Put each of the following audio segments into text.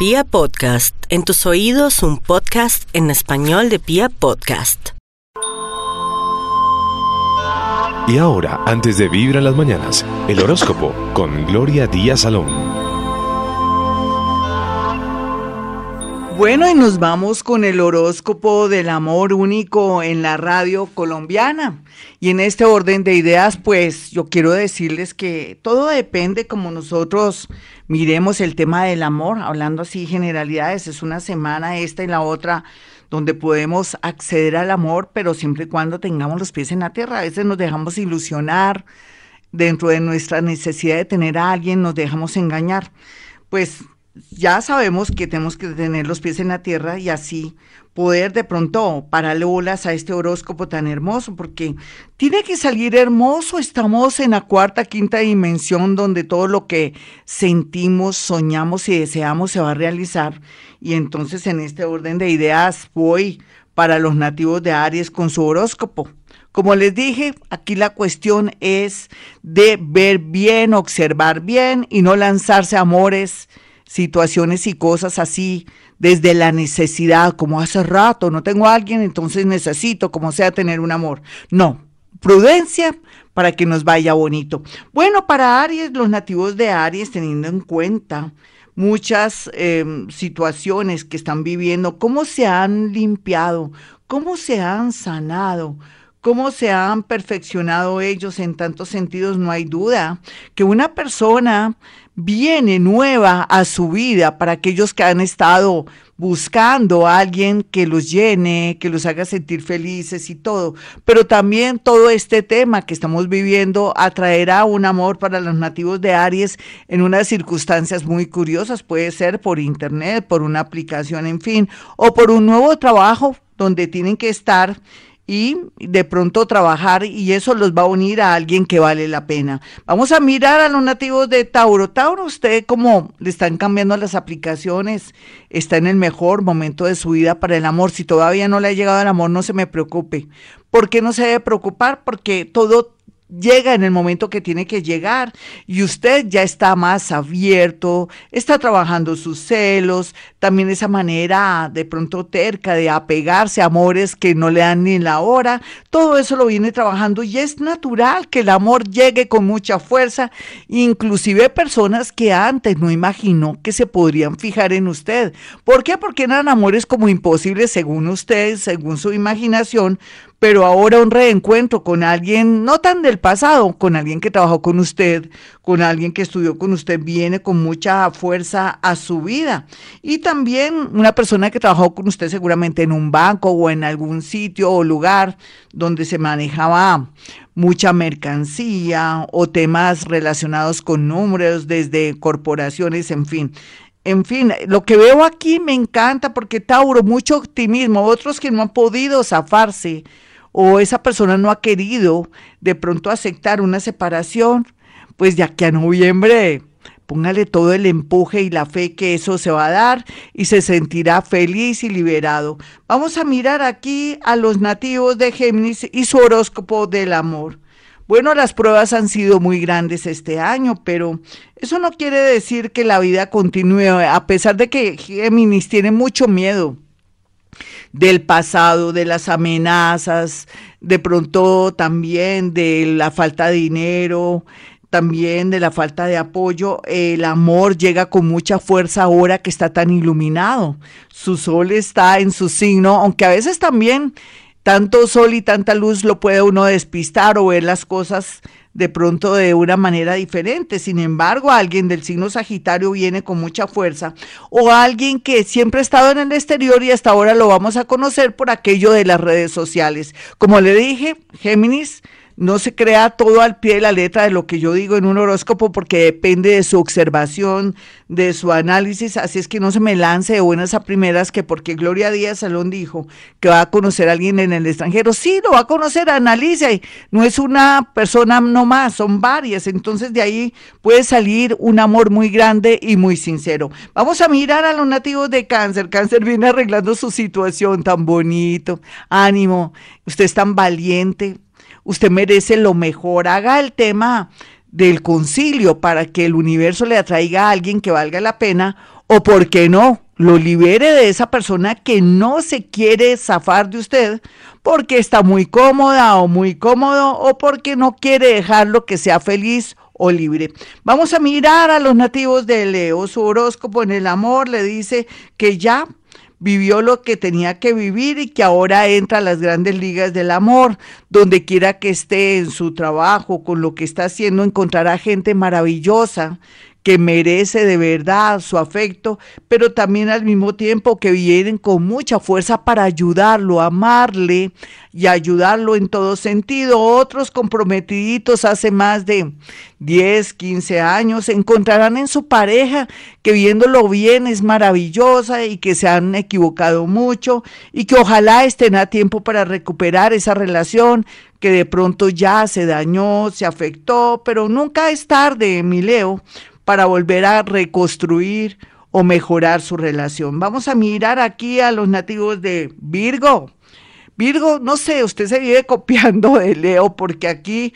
Pia Podcast, en tus oídos un podcast en español de Pia Podcast. Y ahora, antes de en las mañanas, el horóscopo con Gloria Díaz Salón. Bueno, y nos vamos con el horóscopo del amor único en la radio colombiana. Y en este orden de ideas, pues yo quiero decirles que todo depende como nosotros miremos el tema del amor, hablando así generalidades. Es una semana esta y la otra donde podemos acceder al amor, pero siempre y cuando tengamos los pies en la tierra. A veces nos dejamos ilusionar dentro de nuestra necesidad de tener a alguien, nos dejamos engañar. Pues ya sabemos que tenemos que tener los pies en la tierra y así poder de pronto pararle a este horóscopo tan hermoso, porque tiene que salir hermoso. Estamos en la cuarta, quinta dimensión donde todo lo que sentimos, soñamos y deseamos se va a realizar. Y entonces en este orden de ideas voy para los nativos de Aries con su horóscopo. Como les dije, aquí la cuestión es de ver bien, observar bien y no lanzarse amores situaciones y cosas así desde la necesidad, como hace rato no tengo a alguien, entonces necesito, como sea, tener un amor. No, prudencia para que nos vaya bonito. Bueno, para Aries, los nativos de Aries, teniendo en cuenta muchas em, situaciones que están viviendo, cómo se han limpiado, cómo se han sanado, cómo se han perfeccionado ellos en tantos sentidos, no hay duda que una persona viene nueva a su vida para aquellos que han estado buscando a alguien que los llene, que los haga sentir felices y todo. Pero también todo este tema que estamos viviendo atraerá un amor para los nativos de Aries en unas circunstancias muy curiosas. Puede ser por internet, por una aplicación, en fin, o por un nuevo trabajo donde tienen que estar y de pronto trabajar y eso los va a unir a alguien que vale la pena. Vamos a mirar a los nativos de Tauro. Tauro, usted como le están cambiando las aplicaciones, está en el mejor momento de su vida para el amor. Si todavía no le ha llegado el amor, no se me preocupe. ¿Por qué no se debe preocupar? Porque todo llega en el momento que tiene que llegar y usted ya está más abierto, está trabajando sus celos, también esa manera de pronto terca de apegarse a amores que no le dan ni la hora, todo eso lo viene trabajando y es natural que el amor llegue con mucha fuerza, inclusive personas que antes no imaginó que se podrían fijar en usted. ¿Por qué? Porque eran amores como imposibles según usted, según su imaginación, pero ahora un reencuentro con alguien, no tan del pasado, con alguien que trabajó con usted, con alguien que estudió con usted, viene con mucha fuerza a su vida. Y también una persona que trabajó con usted seguramente en un banco o en algún sitio o lugar donde se manejaba mucha mercancía o temas relacionados con números desde corporaciones, en fin. En fin, lo que veo aquí me encanta porque Tauro, mucho optimismo, otros que no han podido zafarse o esa persona no ha querido de pronto aceptar una separación, pues ya que a noviembre póngale todo el empuje y la fe que eso se va a dar y se sentirá feliz y liberado. Vamos a mirar aquí a los nativos de Géminis y su horóscopo del amor. Bueno, las pruebas han sido muy grandes este año, pero eso no quiere decir que la vida continúe, a pesar de que Géminis tiene mucho miedo del pasado, de las amenazas, de pronto también de la falta de dinero, también de la falta de apoyo, el amor llega con mucha fuerza ahora que está tan iluminado. Su sol está en su signo, aunque a veces también tanto sol y tanta luz lo puede uno despistar o ver las cosas de pronto de una manera diferente. Sin embargo, alguien del signo Sagitario viene con mucha fuerza o alguien que siempre ha estado en el exterior y hasta ahora lo vamos a conocer por aquello de las redes sociales. Como le dije, Géminis no se crea todo al pie de la letra de lo que yo digo en un horóscopo porque depende de su observación, de su análisis, así es que no se me lance de buenas a primeras que porque Gloria Díaz Salón dijo que va a conocer a alguien en el extranjero, sí, lo va a conocer, analiza, y no es una persona nomás, son varias, entonces de ahí puede salir un amor muy grande y muy sincero. Vamos a mirar a los nativos de cáncer, cáncer viene arreglando su situación tan bonito, ánimo, usted es tan valiente, usted merece lo mejor, haga el tema del concilio para que el universo le atraiga a alguien que valga la pena o por qué no, lo libere de esa persona que no se quiere zafar de usted porque está muy cómoda o muy cómodo o porque no quiere dejarlo que sea feliz o libre. Vamos a mirar a los nativos de Leo. Su horóscopo en el amor le dice que ya vivió lo que tenía que vivir y que ahora entra a las grandes ligas del amor. Donde quiera que esté en su trabajo, con lo que está haciendo, encontrará gente maravillosa que merece de verdad su afecto, pero también al mismo tiempo que vienen con mucha fuerza para ayudarlo, amarle y ayudarlo en todo sentido. Otros comprometiditos hace más de 10, 15 años encontrarán en su pareja que viéndolo bien es maravillosa y que se han equivocado mucho y que ojalá estén a tiempo para recuperar esa relación que de pronto ya se dañó, se afectó, pero nunca es tarde, mi Leo, para volver a reconstruir o mejorar su relación. Vamos a mirar aquí a los nativos de Virgo. Virgo, no sé, usted se vive copiando de Leo porque aquí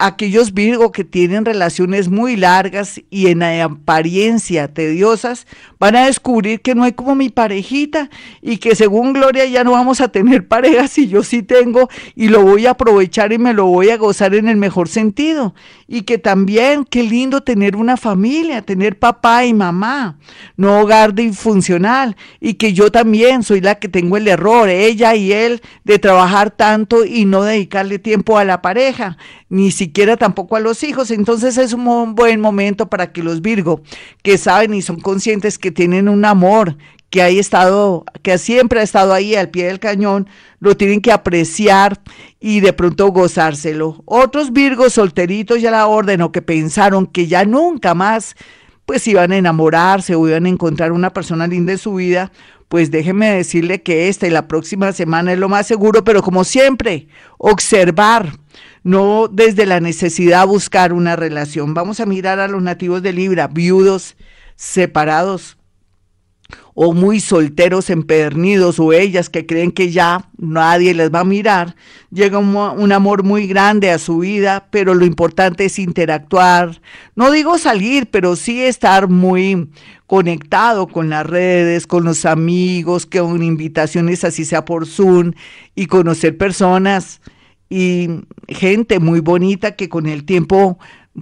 aquellos Virgo que tienen relaciones muy largas y en apariencia tediosas, van a descubrir que no hay como mi parejita y que según Gloria ya no vamos a tener pareja si yo sí tengo y lo voy a aprovechar y me lo voy a gozar en el mejor sentido. Y que también, qué lindo tener una familia, tener papá y mamá, no hogar disfuncional. Y que yo también soy la que tengo el error, ella y él, de trabajar tanto y no dedicarle tiempo a la pareja ni siquiera tampoco a los hijos. Entonces es un buen momento para que los Virgo, que saben y son conscientes que tienen un amor, que ha estado, que siempre ha estado ahí al pie del cañón, lo tienen que apreciar y de pronto gozárselo. Otros Virgos solteritos ya la orden o que pensaron que ya nunca más pues iban a enamorarse o iban a encontrar una persona linda en su vida, pues déjeme decirle que esta y la próxima semana es lo más seguro, pero como siempre, observar, no desde la necesidad buscar una relación. Vamos a mirar a los nativos de Libra, viudos, separados o muy solteros, empedernidos, o ellas que creen que ya nadie les va a mirar, llega un, un, amor muy grande a su vida, pero lo importante es interactuar, no digo salir, pero sí estar muy conectado con las redes, con los amigos, con invitaciones así sea por Zoom y conocer personas y gente muy bonita que con el tiempo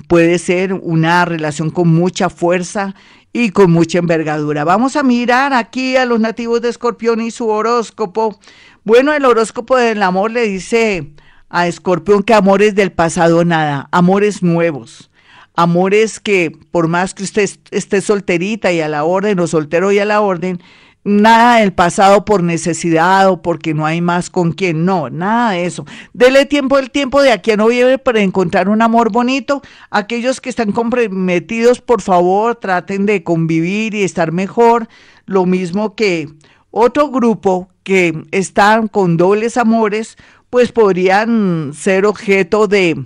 puede ser una relación con mucha fuerza y con mucha envergadura. Vamos a mirar aquí a los nativos de Escorpión y su horóscopo. Bueno, el horóscopo del amor le dice a Escorpión que amores del pasado nada, amores nuevos. Amores que por más que usted esté solterita y a la orden o soltero y a la orden, nada del pasado por necesidad o porque no hay más con quien, no, nada de eso. Dele tiempo el tiempo de aquí a noviembre para encontrar un amor bonito. Aquellos que están comprometidos, por favor, traten de convivir y estar mejor. Lo mismo que otro grupo que están con dobles amores, pues podrían ser objeto de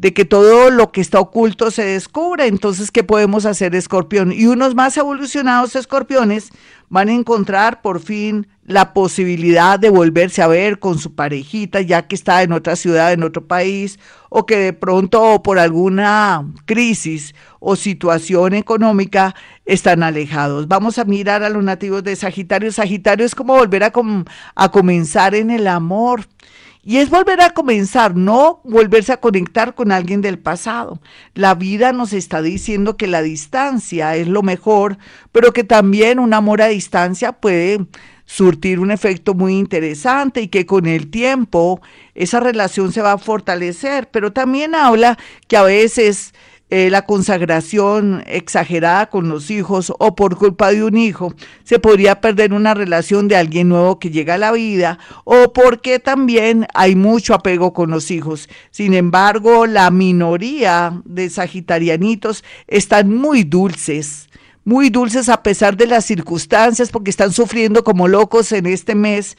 de que todo lo que está oculto se descubra. Entonces, ¿qué podemos hacer, escorpión? Y unos más evolucionados escorpiones van a encontrar por fin la posibilidad de volverse a ver con su parejita, ya que está en otra ciudad, en otro país, o que de pronto por alguna crisis o situación económica están alejados. Vamos a mirar a los nativos de Sagitario. Sagitario es como volver a, a comenzar en el amor. Y es volver a comenzar, no volverse a conectar con alguien del pasado. La vida nos está diciendo que la distancia es lo mejor, pero que también un amor a distancia puede surtir un efecto muy interesante y que con el tiempo esa relación se va a fortalecer, pero también habla que a veces eh, la consagración exagerada con los hijos o por culpa de un hijo, se podría perder una relación de alguien nuevo que llega a la vida o porque también hay mucho apego con los hijos. Sin embargo, la minoría de sagitarianitos están muy dulces muy dulces a pesar de las circunstancias, porque están sufriendo como locos en este mes,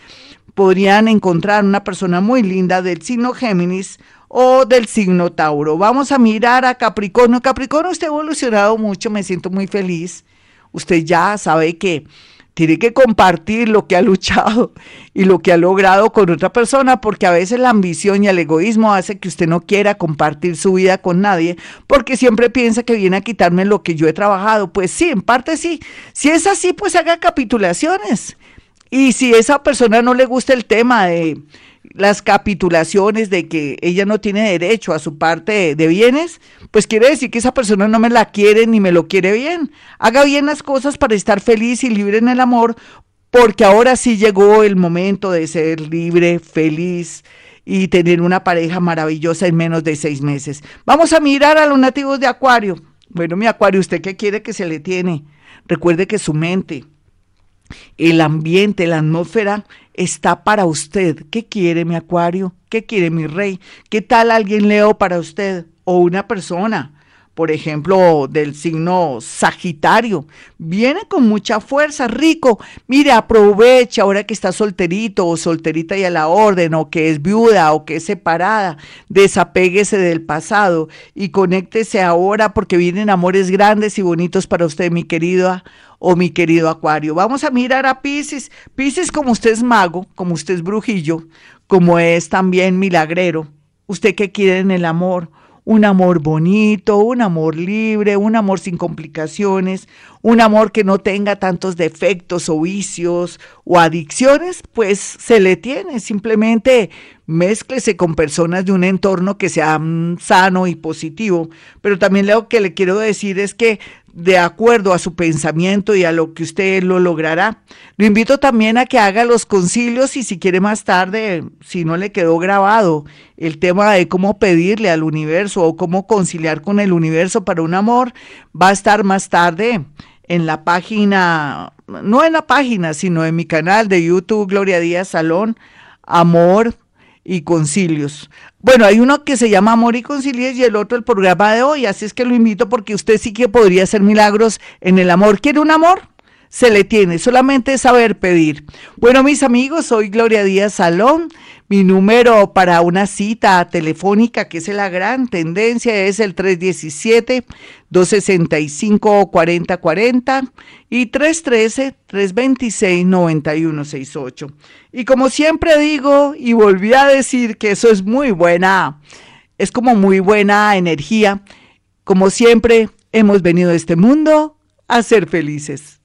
podrían encontrar una persona muy linda del signo Géminis o del signo Tauro. Vamos a mirar a Capricornio. Capricornio, usted ha evolucionado mucho, me siento muy feliz. Usted ya sabe que tiene que compartir lo que ha luchado y lo que ha logrado con otra persona, porque a veces la ambición y el egoísmo hace que usted no quiera compartir su vida con nadie, porque siempre piensa que viene a quitarme lo que yo he trabajado. Pues sí, en parte sí. Si es así, pues haga capitulaciones. Y si esa persona no le gusta el tema de las capitulaciones de que ella no tiene derecho a su parte de bienes, pues quiere decir que esa persona no me la quiere ni me lo quiere bien. Haga bien las cosas para estar feliz y libre en el amor, porque ahora sí llegó el momento de ser libre, feliz y tener una pareja maravillosa en menos de seis meses. Vamos a mirar a los nativos de Acuario. Bueno, mi Acuario, ¿usted qué quiere que se le tiene? Recuerde que su mente, el ambiente, la atmósfera está para usted. ¿Qué quiere mi acuario? ¿Qué quiere mi rey? ¿Qué tal alguien leo para usted? O una persona, por ejemplo, del signo Sagitario. Viene con mucha fuerza, rico. Mire, aprovecha ahora que está solterito o solterita y a la orden, o que es viuda o que es separada. Desapéguese del pasado y conéctese ahora porque vienen amores grandes y bonitos para usted, mi querida o mi querido Acuario. Vamos a mirar a Pisces. Pisces, como usted es mago, como usted es brujillo, como es también milagrero. ¿Usted qué quiere en el amor? Un amor bonito, un amor libre, un amor sin complicaciones, un amor que no tenga tantos defectos o vicios o adicciones, pues se le tiene. Simplemente mézclese con personas de un entorno que sea mm, sano y positivo. Pero también lo que le quiero decir es que de acuerdo a su pensamiento y a lo que usted lo logrará. Lo invito también a que haga los concilios y si quiere más tarde, si no le quedó grabado el tema de cómo pedirle al universo o cómo conciliar con el universo para un amor, va a estar más tarde en la página, no en la página, sino en mi canal de YouTube, Gloria Díaz Salón, Amor y Concilios. Bueno, hay uno que se llama Amor y Concilios y el otro el programa de hoy, así es que lo invito porque usted sí que podría hacer milagros en el amor. ¿Quiere un amor? Se le tiene, solamente saber pedir. Bueno, mis amigos, soy Gloria Díaz Salón. Mi número para una cita telefónica, que es la gran tendencia, es el 317-265-4040 y 313-326-9168. Y como siempre digo, y volví a decir que eso es muy buena, es como muy buena energía. Como siempre, hemos venido a este mundo a ser felices.